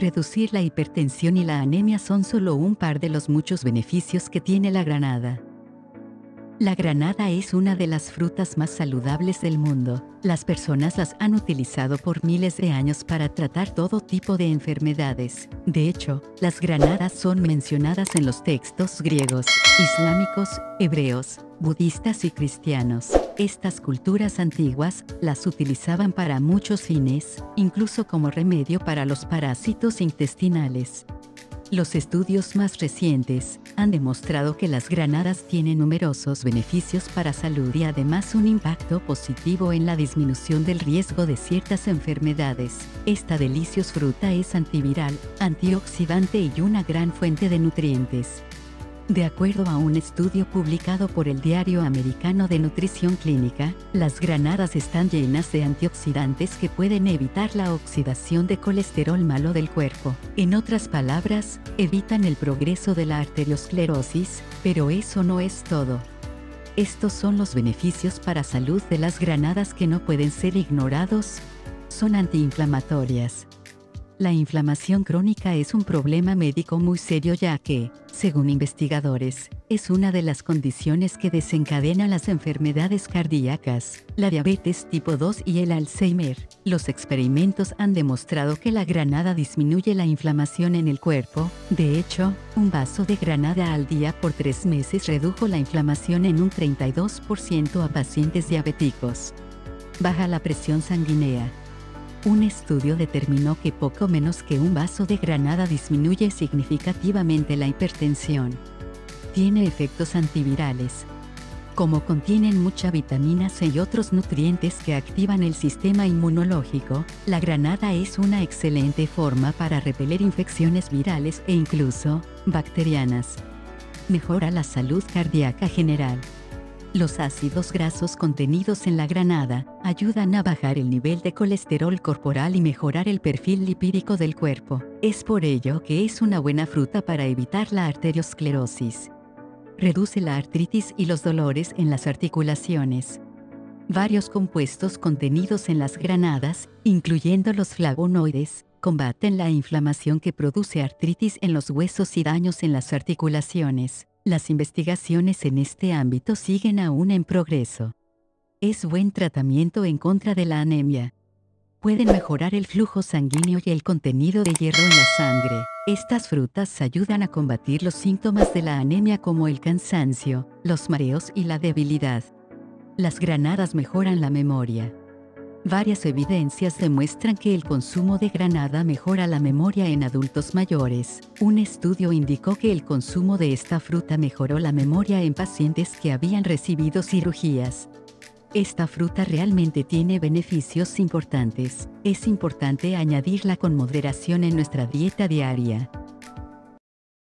Reducir la hipertensión y la anemia son solo un par de los muchos beneficios que tiene la granada. La granada es una de las frutas más saludables del mundo. Las personas las han utilizado por miles de años para tratar todo tipo de enfermedades. De hecho, las granadas son mencionadas en los textos griegos, islámicos, hebreos, budistas y cristianos. Estas culturas antiguas las utilizaban para muchos fines, incluso como remedio para los parásitos intestinales. Los estudios más recientes han demostrado que las granadas tienen numerosos beneficios para salud y además un impacto positivo en la disminución del riesgo de ciertas enfermedades. Esta deliciosa fruta es antiviral, antioxidante y una gran fuente de nutrientes. De acuerdo a un estudio publicado por el Diario Americano de Nutrición Clínica, las granadas están llenas de antioxidantes que pueden evitar la oxidación de colesterol malo del cuerpo. En otras palabras, evitan el progreso de la arteriosclerosis, pero eso no es todo. Estos son los beneficios para salud de las granadas que no pueden ser ignorados. Son antiinflamatorias, la inflamación crónica es un problema médico muy serio ya que, según investigadores, es una de las condiciones que desencadena las enfermedades cardíacas, la diabetes tipo 2 y el Alzheimer. Los experimentos han demostrado que la granada disminuye la inflamación en el cuerpo. De hecho, un vaso de granada al día por tres meses redujo la inflamación en un 32% a pacientes diabéticos. Baja la presión sanguínea. Un estudio determinó que poco menos que un vaso de granada disminuye significativamente la hipertensión. Tiene efectos antivirales. Como contienen mucha vitamina C y otros nutrientes que activan el sistema inmunológico, la granada es una excelente forma para repeler infecciones virales e incluso bacterianas. Mejora la salud cardíaca general. Los ácidos grasos contenidos en la granada ayudan a bajar el nivel de colesterol corporal y mejorar el perfil lipídico del cuerpo. Es por ello que es una buena fruta para evitar la arteriosclerosis. Reduce la artritis y los dolores en las articulaciones. Varios compuestos contenidos en las granadas, incluyendo los flavonoides, combaten la inflamación que produce artritis en los huesos y daños en las articulaciones. Las investigaciones en este ámbito siguen aún en progreso. Es buen tratamiento en contra de la anemia. Pueden mejorar el flujo sanguíneo y el contenido de hierro en la sangre. Estas frutas ayudan a combatir los síntomas de la anemia como el cansancio, los mareos y la debilidad. Las granadas mejoran la memoria. Varias evidencias demuestran que el consumo de granada mejora la memoria en adultos mayores. Un estudio indicó que el consumo de esta fruta mejoró la memoria en pacientes que habían recibido cirugías. Esta fruta realmente tiene beneficios importantes. Es importante añadirla con moderación en nuestra dieta diaria.